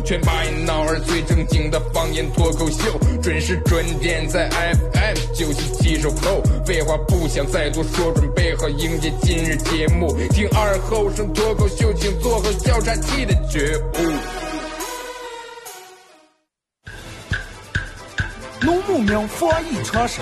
全把一脑儿最正经的方言脱口秀，准时准点在 FM 九七七收后。废话不想再多说，准备好迎接今日节目。听二后生脱口秀，请做好笑岔气的觉悟。农牧民防疫常识，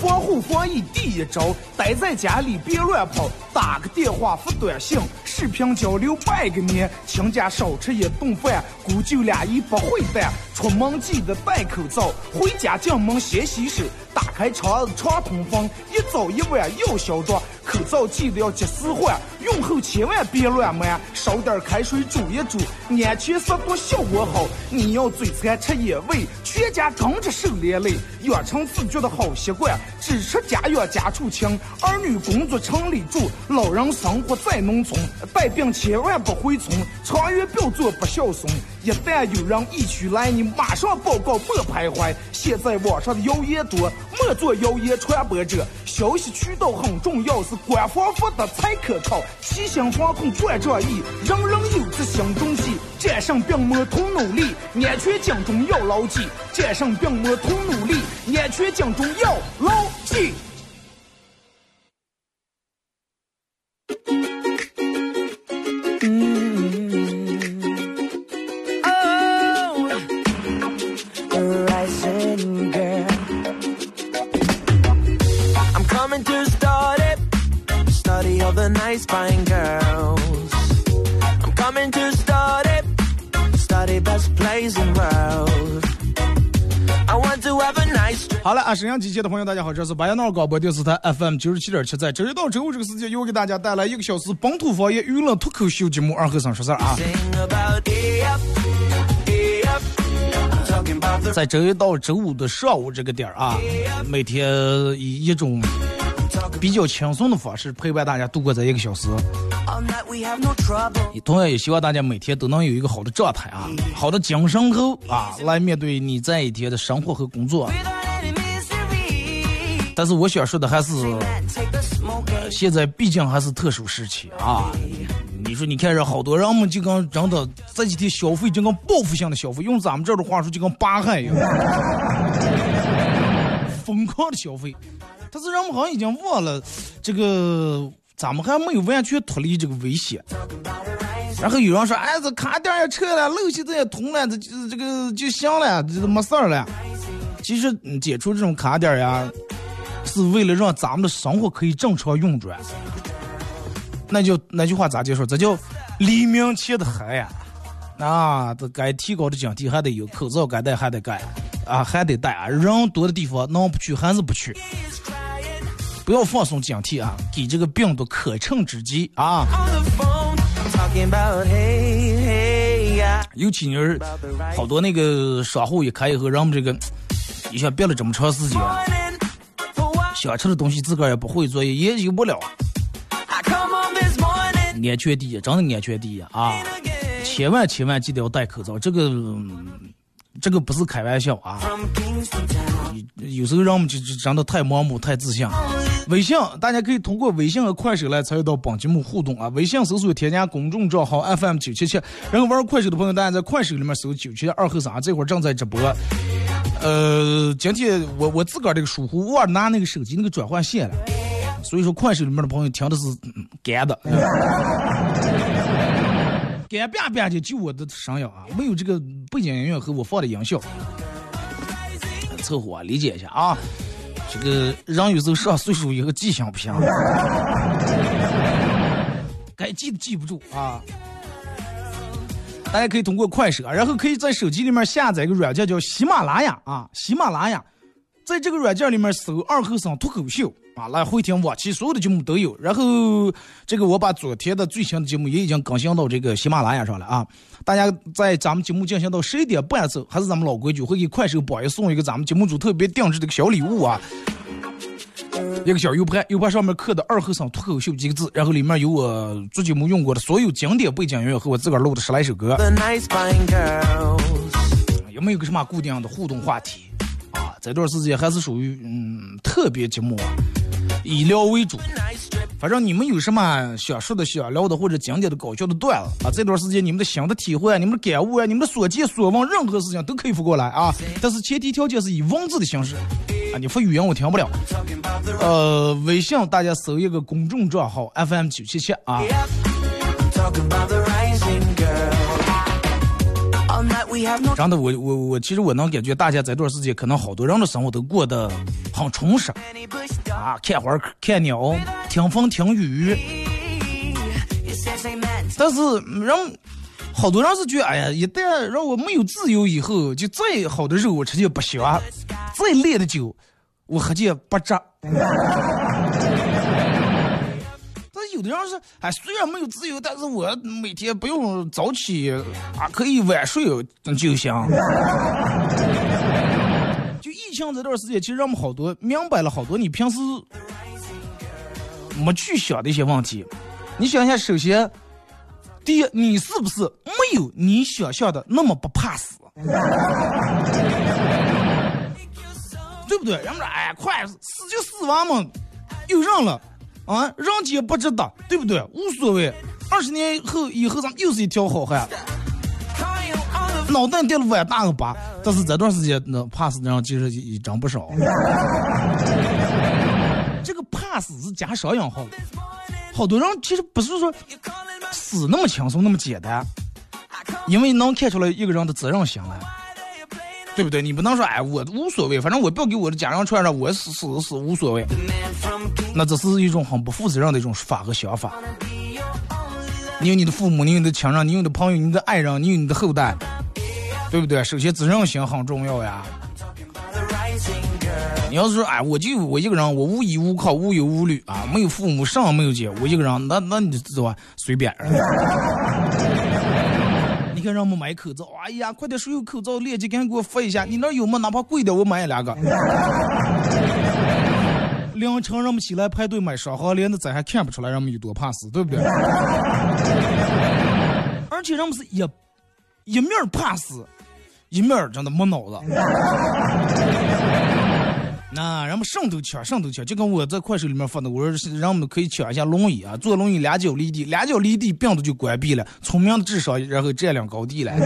防护防疫第一招，待在家里别乱跑，打个电话发短信，视频交流拜个年，请假少吃一顿饭，姑舅俩一不会办，出门记得戴口罩，回家进门先洗手，打开窗子常通风，一早一晚要消毒，口罩记得要及时换，用后千万别乱抹，烧点开水煮一煮，安全消毒效果好。你要嘴馋吃野味，全家跟着受连累，养成自觉的好习惯，只吃家养家畜清，儿女工作城里住，老人生活在农村，带病千万不回村，长远不要做不孝顺。一旦有人疫区来，你马上报告，莫徘徊。现在网上的谣言多，莫做谣言传播者。消息渠道很重要，是官方发的才可靠。齐心防控传仗义，人人有责心中记。战胜病魔同努力，安全警钟要牢记。战胜病魔同努力，安全警钟要牢记。好了啊，沈阳机前的朋友，大家好，这是白羊闹广播电视台 FM 九十七点七，在周一到周五这个时间，又给大家带来一个小时本土方言娱乐脱口秀节目《二和尚说事儿》啊。在周一到周五的上午这个点儿啊，每天以一种比较轻松的方式陪伴大家度过这一个小时。同样也希望大家每天都能有一个好的状态啊，好的精神头啊，来面对你这一天的生活和工作。但是我想说的还是，现在毕竟还是特殊时期啊。你说，你看人好多人们就跟真的这几天消费就跟报复性的消费，用咱们这儿的话说就跟扒害一样，疯狂的消费。但是人们好像已经忘了，这个咱们还没有完全脱离这个危险。然后有人说，哎，这卡点也撤了，路现在也通了，这这个就行了，这都没事儿了。其实解除这种卡点呀，是为了让咱们的生活可以正常运转。那就那句话咋结束？这叫黎明前的黑呀！啊，这该提高的警惕还得有，口罩该戴还得戴，啊，还得戴啊！人多的地方能不去还是不去？不要放松警惕啊，给这个病毒可乘之机啊！尤其你是好多那个商户一开以后，人们这个你想憋了这么长时间，想吃的东西自个儿也不会做，也有不了。安全第一，真的安全第一啊！千万千万记得要戴口罩，这个这个不是开玩笑啊！有时候人们就就真的太盲目、太自信。微信，大家可以通过微信和快手来参与到本节目互动啊！微信搜索添加公众账号 FM 九七七，然后玩快手的朋友，大家在快手里面搜九七二后三，这会儿正在直播。呃，今天我我自个儿这个疏忽，忘拿那个手机那个转换线了。所以说，快手里面的朋友听的是干的，干吧吧的，就我的声音啊，没有这个背景音乐和我放的音效，凑合啊理解一下啊。这个人有时候上岁数以后记性不行，该记的记不住啊。大家可以通过快手，然后可以在手机里面下载一个软件叫喜马拉雅啊，喜马拉雅。在这个软件里面搜“二后生脱口秀”啊，来回听往期所有的节目都有。然后这个我把昨天的最新的节目也已经更新到这个喜马拉雅上了啊。大家在咱们节目进行到十一点半时候，还是咱们老规矩，会给快手榜一送一个咱们节目组特别定制的小礼物啊，一个小 U 盘，U 盘上面刻的“二后生脱口秀”几个字，然后里面有我做节目用过的所有经典背景音乐和我自个儿录的十来首歌。有没有个什么固定的互动话题啊？这段时间还是属于嗯特别寂寞，以聊为主。反正你们有什么想说的、想聊的或者经典的搞笑的段子啊，这段时间你们的新的体会、你们的感悟啊、你们的所见所闻，任何事情都可以发过来啊。但是前提条件是以文字的形式啊，你发语音我听不了。呃，微信大家搜一个公众账号 FM 九七七啊。真的，我我我，其实我能感觉大家这段时间可能好多人的生活都过得很充实啊，看花看鸟，听风听雨。但是人好多人是觉得，哎呀，一旦让我没有自由以后，就再好的肉我吃就不香，再烈的酒我喝就不值。有的人是，哎，虽然没有自由，但是我每天不用早起，啊，可以晚睡就行。就疫情这段时间，其实让我们好多明白了好多你平时没去想的一些问题。你想一下，首先，第一，你是不是没有你想象的那么不怕死？对不对？人们说，哎，快死就死完嘛，有人了。啊，人间不值得，对不对？无所谓。二十年后，以后咱们又是一条好汉，脑袋掉了碗大个疤。但是这段时间，那怕死的人其实也真不少。这个怕死是加双引号的。好多人其实不是说死那么轻松那么简单，因为能看出来一个人的责任心来。对不对？你不能说哎，我无所谓，反正我不要给我的家人传上，我死死死无所谓。那这是一种很不负责任的一种法和想法。你有你的父母，你有你的亲人，你有你的朋友，你的爱人，你有你的后代，对不对？首先责任心很重要呀。你要是说哎，我就我一个人，我无依无靠，无忧无虑啊，没有父母，上没有姐，我一个人，那那你知道吧？随便。你看，让我们买口罩，哎呀，快点，谁有口罩链接，赶紧给我发一下。你那有吗？哪怕贵点，我买两个。凌晨让我们起来排队买双黄连的，咱还看不出来，让我们有多怕死，对不对？而且让我们是一一面怕死，一面真的没脑子。那人们上都抢，上都抢，就跟我在快手里面发的，我说人们可以抢一下轮椅啊，坐轮椅两脚离地，两脚离地病毒就关闭了，聪明的智商然后占领高地了。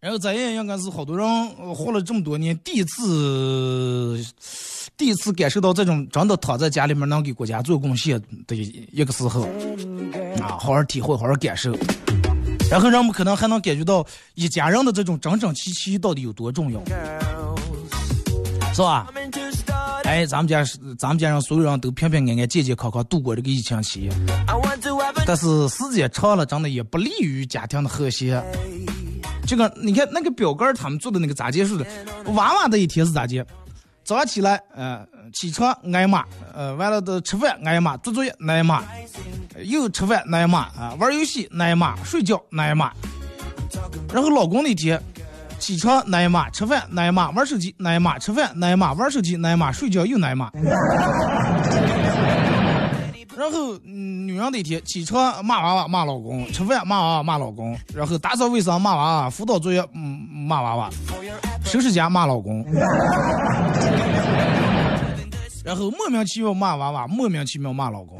然后咱也应该是好多人活了这么多年，第一次第一次感受到这种真的躺在家里面能给国家做贡献的一个时候啊，好好体会，好好感受。然后人们可能还能感觉到一家人的这种整整齐齐到底有多重要。是吧？哎，咱们家是咱们家人，所有人都平平安安、健健康康度过这个疫情期。但是时间长了，真的也不利于家庭的和谐。这个你看，那个表哥他们做的那个咋结束的？娃娃的一天是咋结？早上起来，呃，起床挨骂，呃，完了的吃饭挨骂，做作业挨骂，又吃饭挨骂啊，玩游戏挨骂，睡觉挨骂。然后老公那天。起床挨骂，吃饭挨骂，玩手机挨骂，吃饭挨骂，玩手机挨骂，睡觉又挨骂。然后，女人那天起床骂娃娃骂老公，吃饭骂娃娃骂老公，然后打扫卫生骂娃娃，辅导作业嗯骂娃娃，收拾家骂老公，然后莫名其妙骂娃娃，莫名其妙骂老公。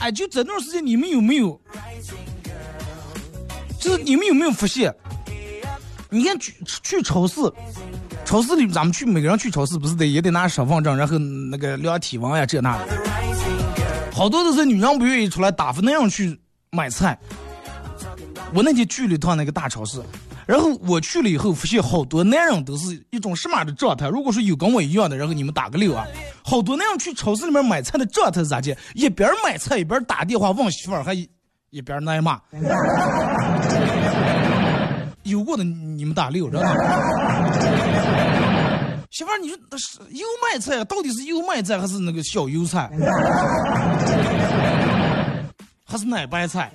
哎，就这段时间你们有没有？就是你们有没有发现？你看去去超市，超市里咱们去每个人去超市不是得也得拿身份证，然后那个量体温呀这那的。好多都是女人不愿意出来打发那样去买菜。我那天去了一趟那个大超市，然后我去了以后发现好多男人都是一种什么的状态？如果说有跟我一样的，然后你们打个六啊。好多那样去超市里面买菜的状态是咋的？一边买菜一边打电话问媳妇儿还。一边挨骂，有过的你们打六，知道吗？媳妇儿，你说那是油麦菜，到底是油麦菜还是那个小油菜，还是奶白菜？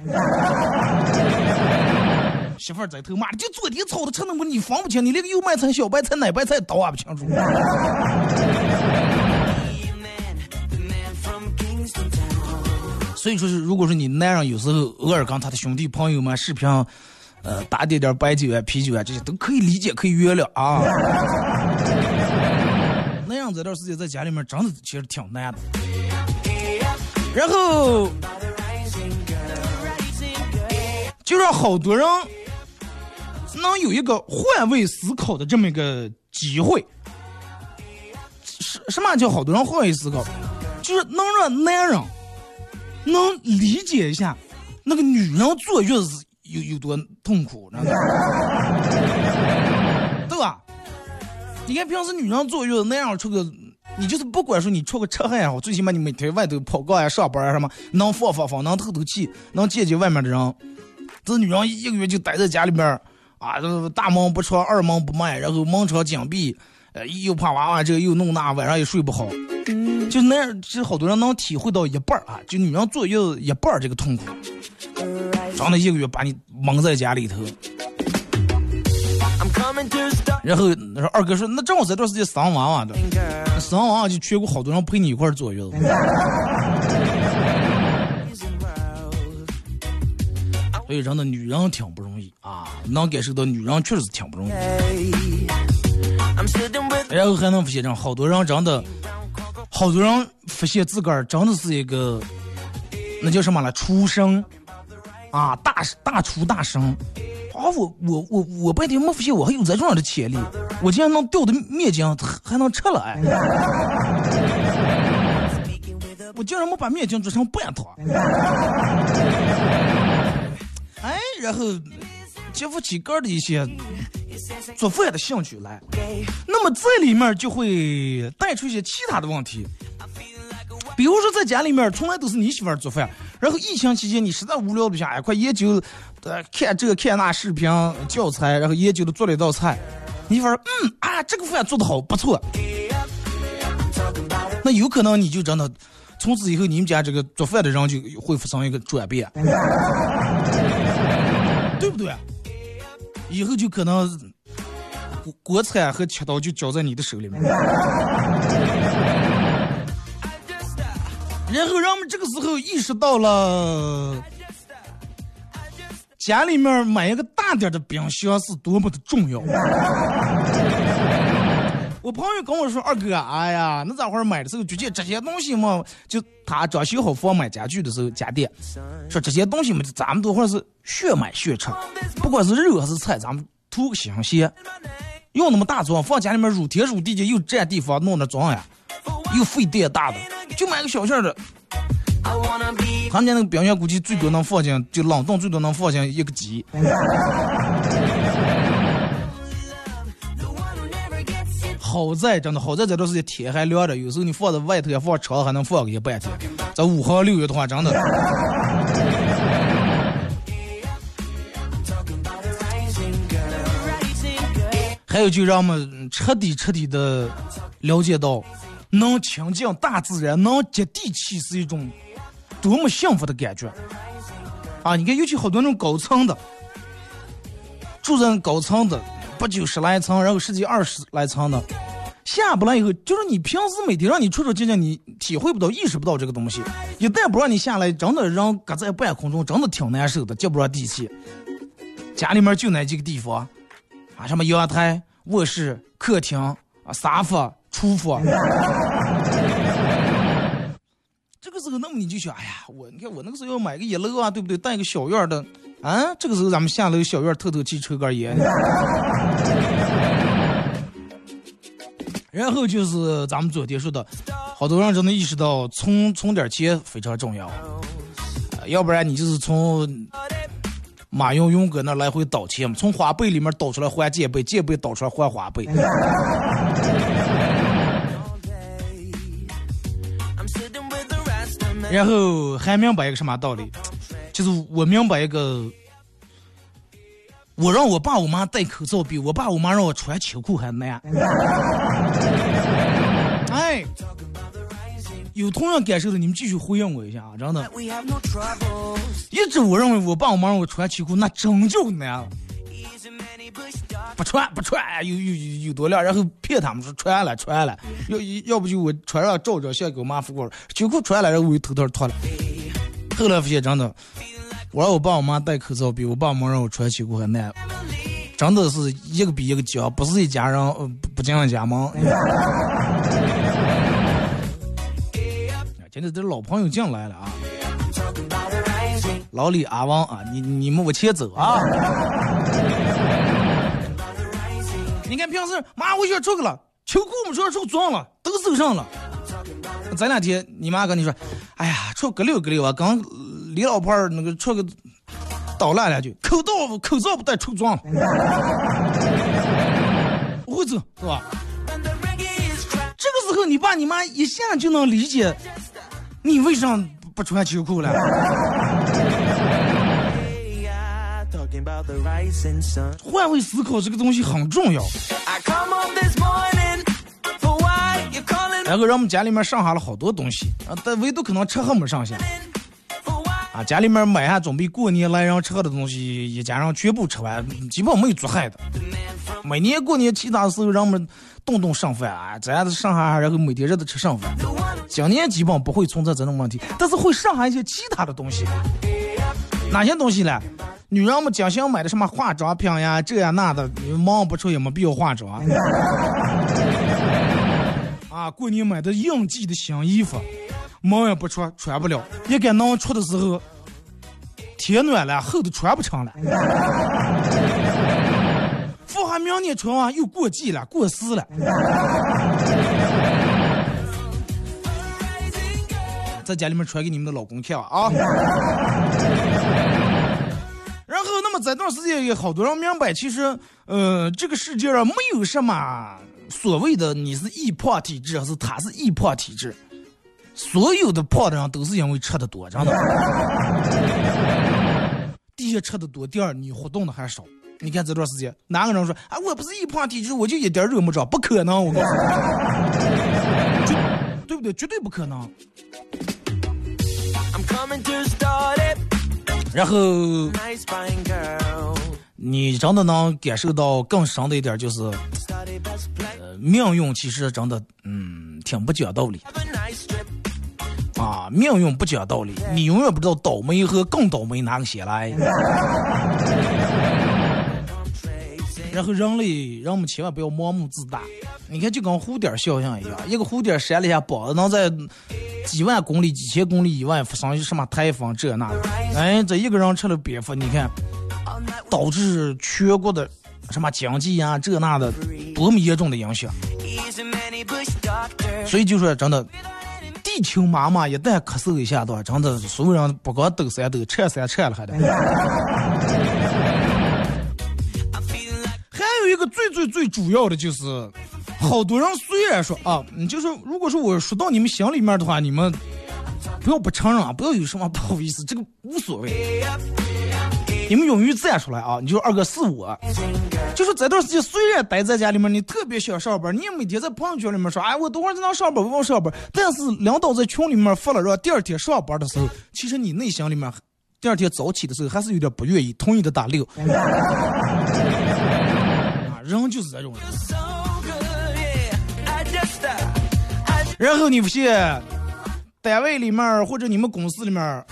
媳妇儿在头骂，就昨天炒的，成那么你分不清，你连个油麦菜、小白菜、奶白菜都还不清楚。所以说是，如果说你男人有时候偶尔跟他的兄弟朋友们视频，呃，打点点白酒啊、啤酒啊，这些都可以理解，可以原谅啊。那样这段时间在家里面真的其实挺难的。然后就让好多人能有一个换位思考的这么一个机会。什什么叫好多人换位思考？就是能让男人。能理解一下那个女人坐月子有有多痛苦，知道 对吧？你看平时女人坐月子那样出个，你就是不管说你出个车还好，最起码你每天外头跑个呀、上班啊什么，能放放放，能透透气，能见见外面的人。这女人一个月就待在家里边啊，大门不出，二门不迈，然后门窗紧闭，呃，又怕娃娃这个又弄那，晚上也睡不好。就那样，其实好多人能体会到一半啊，就女人坐月子一半这个痛苦，长了一个月把你蒙在家里头。然后那说二哥说，那正好这段时间生娃娃的，生娃娃就全国好多人陪你一块坐月子。所以真的女人挺不容易啊，能感受到女人确实挺不容易。然后还能发现，好多人真的。好多人发现自个儿真的是一个，那叫什么了？出生啊，大大厨大生啊！我我我我半天没发现我还有这种样的潜力，我竟然能掉的面筋还能吃了哎！我竟然没把面筋做成半坨，哎，然后激发起个的一些。做饭的兴趣来，那么这里面就会带出一些其他的问题，比如说在家里面从来都是你媳妇做饭，然后疫情期间你实在无聊不下，快研究，呃，看这个看那视频教材，然后研究的做了一道菜，你媳妇嗯啊，这个饭做的好不错，那有可能你就真的从此以后你们家这个做饭的人就会发生一个转变，对不对？以后就可能国产和切刀就交在你的手里面。然后人们这个时候意识到了，家里面买一个大点的冰箱是多么的重要。我朋友跟我说：“二哥，哎呀，那咋会买的时候就见这些东西嘛？就他装修好房买家具的时候，家电说这些东西嘛，咱们都会是血买血吃，不管是肉还是菜，咱们图个新鲜。用那么大装，放家里面乳天乳地的，又占地方，弄那装呀，又费电大的，就买个小件的。他们家那个冰箱估计最多能放进，就冷冻最多能放进一个鸡。”好在真的好在这段时间天还凉着，有时候你放在外头也放长，还能放个一半天。这五号六月的话，真的。还有就让我们彻底彻底的了解到，能亲近大自然，能接地气是一种多么幸福的感觉。啊，你看，尤其好多那种高层的，住在高层的。不就十来层，然后十几二十来层的，下不来以后，就是你平时每天让你出出进进，你体会不到、意识不到这个东西。一旦不让你下来，真的让搁在半空中，真的挺难受的，接不上地气。家里面就那几个地方，啊，什么阳台、卧室、客厅啊、沙发、厨房。这个时候，那么你就想，哎呀，我你看我那个时候要买个一楼啊，对不对？带个小院的。啊，这个时候咱们下楼小院透透气，抽根烟。然后就是咱们昨天说的，好多人真的意识到存存点钱非常重要，要不然你就是从马云云哥那来回倒钱，从花呗里面倒出来还借呗，借呗倒出来还花呗。然后还明白一个什么道理？就是我明白一个我让我爸我妈戴口罩，比我爸我妈让我穿秋裤还难。哎，有同样感受的，你们继续回应我一下啊！真的，一直我认为我爸我妈让我穿秋裤，那真就难了。不穿不穿，有有有多亮，然后骗他们说穿了穿了，要要不就我穿上照照相给我妈发过来，秋裤穿了，然后我就偷偷脱了。后来发现真的，我让我爸我妈戴口罩，比我爸妈让我穿秋裤还难，真的是一个比一个僵，不是一家人不不进一家门。今天这老朋友进来了啊，老李阿王啊，你你们往前走啊。你看平时妈我想出去了，秋裤我们穿穿脏了，都走上了。这两天你妈跟你说，哎呀，出个溜个溜啊，刚李老婆那个出个捣乱两句，口罩口罩不带出装，不会走是吧？这个时候你爸你妈一下就能理解你为啥不穿秋裤了。换位思考这个东西很重要。然后让我们家里面剩下了好多东西啊，但唯独可能吃还没上下。啊，家里面买下准备过年来人吃的东西，一家人全部吃完，基本没有做害的。每年过年其他时候，人们动动剩饭啊，这样子剩下，然后每天日都吃剩饭。今年基本不会存在这种问题，但是会剩下一些其他的东西。哪些东西呢？女人们经常买的什么化妆品呀，这呀那的，忙不出也没必要化妆。啊，过年买的应季的新衣服，毛也不出，穿不了。一该能出的时候，天暖了，厚的穿不成了。富还明年穿啊，又过季了，过时了。在家里面穿给你们的老公看啊。然后，那么这段时间有好多人明白，其实，呃，这个世界上没有什么所谓的你是易胖体质，还是他是易胖体质，所有的胖的人都是因为吃的多，真的。第一吃的多，第二你活动的还少。你看这段时间，哪个人说啊，我不是易胖体质，我就一点肉没长，不可能，我告诉你，对不对？绝对不可能。然后，你真的能感受到更深的一点，就是，呃，命运其实真的，嗯，挺不讲道理。啊，命运不讲道理，你永远不知道倒霉和更倒霉哪个先来。然后人类，人们千万不要盲目自大。你看，就跟蝴蝶效应一样，一个蝴蝶扇了一下膀子，能在几万公里、几千公里以外发生什么台风这那的。哎，这一个人吃了蝙蝠，你看，导致全国的什么经济呀这那的多么严重的影响。所以就说真的，地球妈妈一旦咳嗽一下的话，真的所有人不光抖三抖，颤三颤了还得。还有一个最最最主要的就是，好多人虽然说啊，你就是，如果说我说到你们心里面的话，你们不要不承认啊，不要有什么不好意思，这个无所谓。你们勇于站出来啊！你就二哥是我，就说这段时间虽然待在家里面，你特别想上班，你也每天在朋友圈里面说，哎，我等会儿在那上班，我往上班。但是领导在群里面发了，说第二天上班的时候，其实你内心里面第二天早起的时候还是有点不愿意，同意的打六。啊人就是这种，然后你不信，单位里面或者你们公司里面，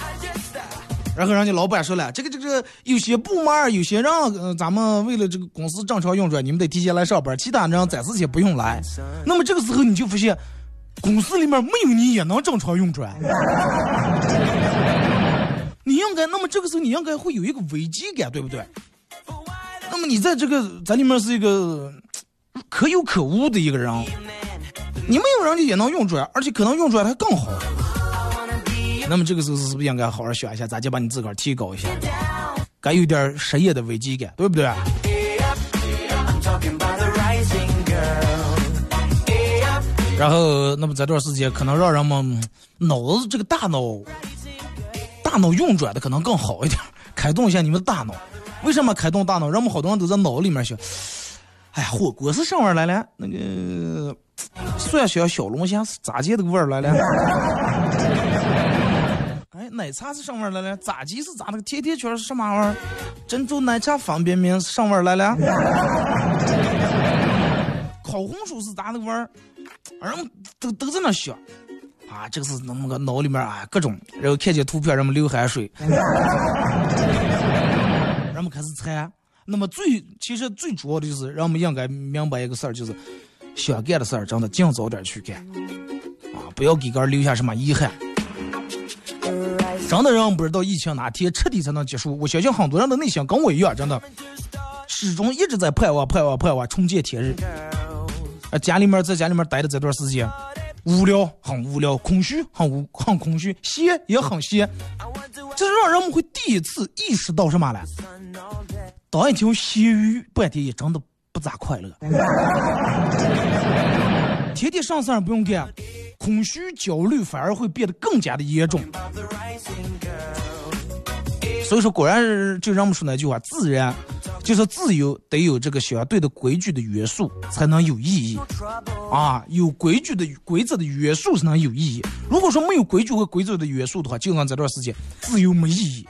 然后人家老板说了，这个这个有些部门有些人，呃，咱们为了这个公司正常运转，你们得提前来上班，其他人暂时先不用来。那么这个时候你就发现，公司里面没有你也能正常运转。你应该，那么这个时候你应该会有一个危机感，对不对？那么你在这个在里面是一个可有可无的一个人，你没有人家也能用出来，而且可能用出来还更好。那么这个时候是不是应该好好想一下，咋就把你自个儿提高一下，该有点事业的危机感，对不对？然后，那么这段时间可能让人们脑子这个大脑大脑运转的可能更好一点，开动一下你们的大脑。为什么开动大脑？人们好多人都在脑里面想，哎呀，火锅是什么味儿来了？那个 蒜香小龙虾是咋接的味儿来了？奶茶是什么味儿来了？炸鸡是咋的？甜甜圈是什么味儿？珍珠奶茶方便面是什么味儿来了？烤红薯是咋的味儿？人们都都在那想。啊，这个是那么个脑里面啊，各种，然后看见图片，人们流汗水，人们开始猜。那么最其实最主要的就是，人们应该明白一个事儿，就是想干的事儿，真的尽早点去干，啊，不要给个人留下什么遗憾。真的让不知道疫情哪天彻底才能结束。我相信很多人的内心跟我一样，真的始终一直在盼望、盼望、盼望重见天日。啊，家里面在家里面待的这段时间。无聊，很无聊；空虚，很无很空虚；闲也很闲。这让人们会第一次意识到什么了？当一条咸鱼，半天也真的不咋快乐。天天上事不用干，空虚焦虑反而会变得更加的严重。所以说，果然就让我们说那句话：自然。就是自由得有这个相对的规矩的约束，才能有意义啊！有规矩的规则的约束才能有意义。如果说没有规矩和规则的约束的话，就按这段时间自由没意义。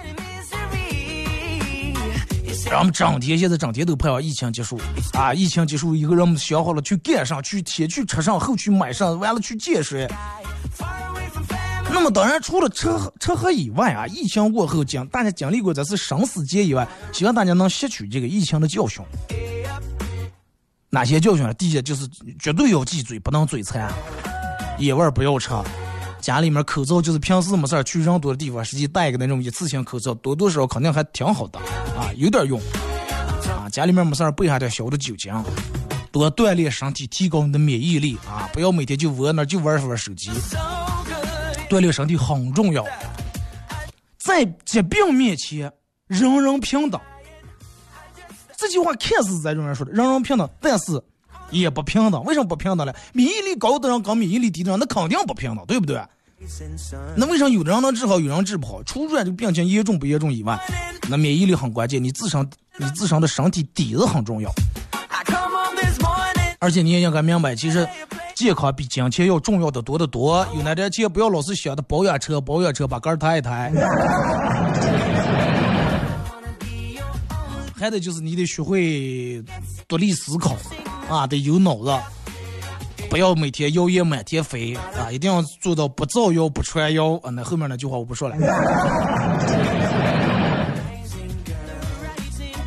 咱们整天现在整天都盼望疫情结束啊！疫情结束以后，人们想好了去干上，去先去吃上，后去买上，完了去见谁。那么当然，除了吃喝吃喝以外啊，疫情过后经大家经历过这次生死劫以外，希望大家能吸取这个疫情的教训。哪些教训呢？第一就是绝对要忌嘴，不能嘴馋，野味不要吃，家里面口罩就是平时没事去人多的地方，实际戴个那种一次性口罩，多多少少肯定还挺好的啊，有点用啊。家里面没事备下点小的酒精，多锻炼身体，提高你的免疫力啊，不要每天就窝那就玩玩手机。锻炼身体很重要，在疾病面前，人人平等。这句话看似在中人说的，人人平等，但是也不平等。为什么不平等呢？免疫力高的人跟免疫力低的人，那肯定不平等，对不对？那为什么有的人能治好，有人治不好？除了这个病情严重不严重以外，那免疫力很关键，你自身你自身的身体底子很重要。而且你也应该明白，其实。健康比金钱要重要的多得多。有那点钱，不要老是想着保养车，保养车把杆抬一抬。还得就是你得学会独立思考啊，得有脑子，不要每天谣言满天飞啊，一定要做到不造谣不传谣啊。那后面那句话我不说了。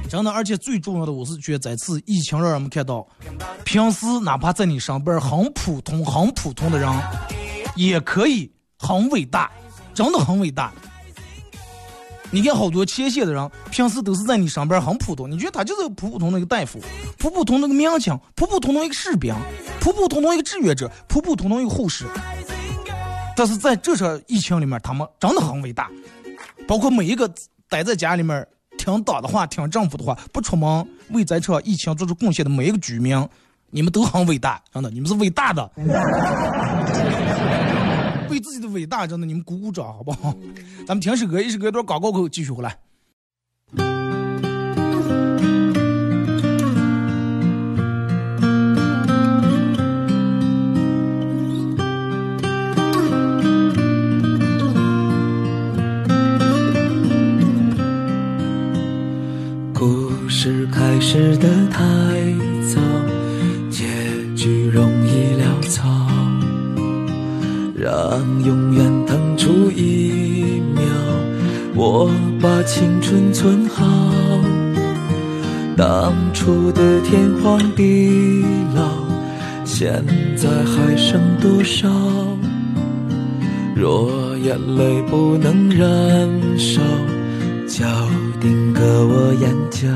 真的，而且最重要的，我是觉得这次疫情让人们看到，平时哪怕在你身边很普通、很普通的人，也可以很伟大，真的很伟大。你看好多前线的人，平时都是在你身边很普通，你觉得他就是普普通的一个大夫，普普通的一个民警，普普通通一个士兵，普普通通一个志愿者，普普通通一个护士。但是在这场疫情里面，他们真的很伟大，包括每一个待在家里面。听党的话，听政府的话，不出门为这场疫情做出贡献的每一个居民，你们都很伟大，真的，你们是伟大的。为自己的伟大，真的，你们鼓鼓掌，好不好？咱们听首歌，一首歌一段广告口继续回来。开始的太早，结局容易潦草，让永远腾出一秒，我把青春存好。当初的天荒地老，现在还剩多少？若眼泪不能燃烧，就定格我眼角。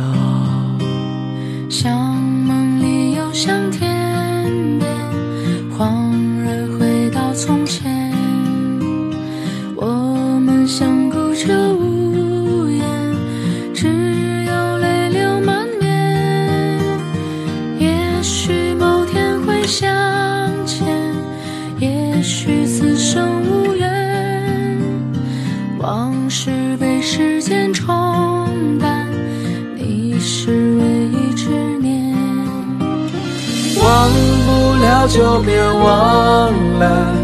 就别忘了，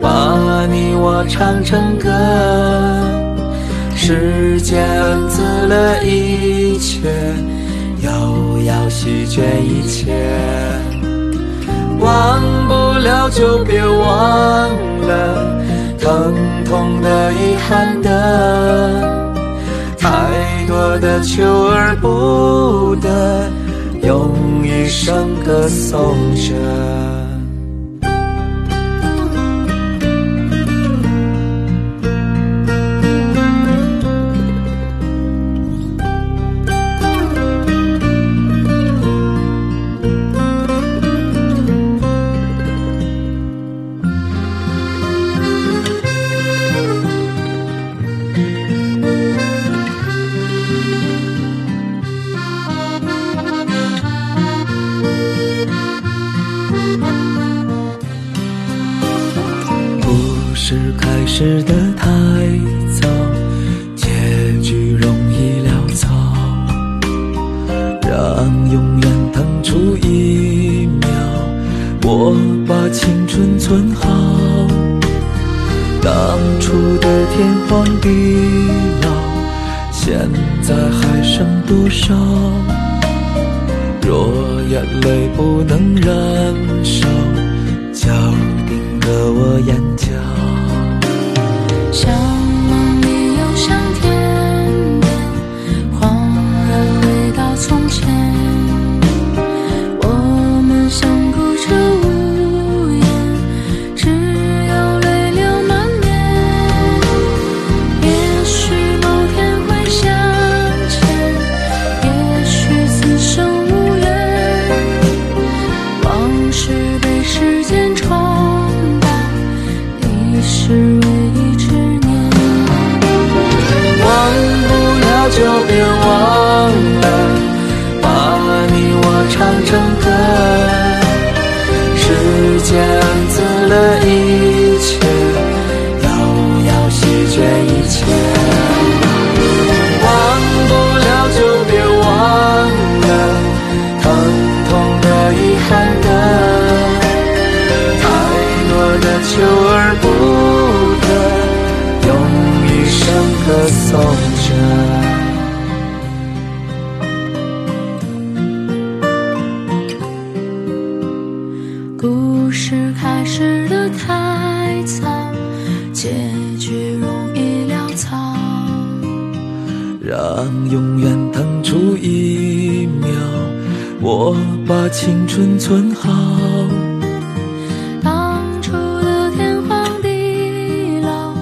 把你我唱成歌。时间赐了一切，又要席卷一切。忘不了就别忘了，疼痛的、遗憾的，太多的求而不得，用一生歌颂着。多少？若眼泪不能忍别忘了把你我唱成歌。时间滋了一切，遥要席卷一切。忘不了就别忘了，疼痛的、遗憾的，太多的求而不得，用一生歌颂着。青春存好，当初的天荒地老，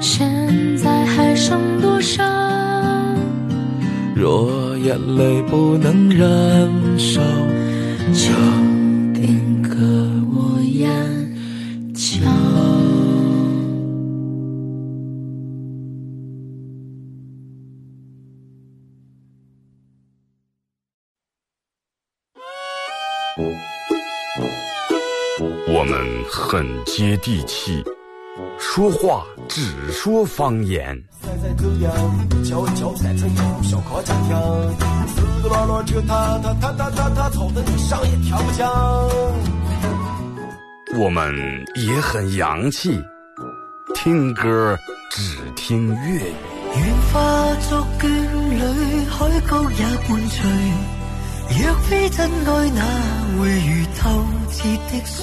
现在还剩多少？若眼泪不能燃烧，就。接地气，说话只说方言。我们也很洋气，听歌只听粤语。愿化作眷侣，海角也伴随。若非真爱，哪会如透彻的水？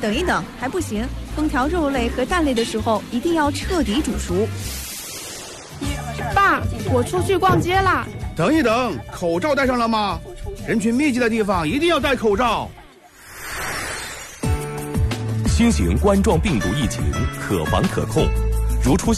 等一等，还不行。烹调肉类和蛋类的时候，一定要彻底煮熟。爸，我出去逛街啦。等一等，口罩戴上了吗？人群密集的地方一定要戴口罩。新型冠状病毒疫情可防可控，如出。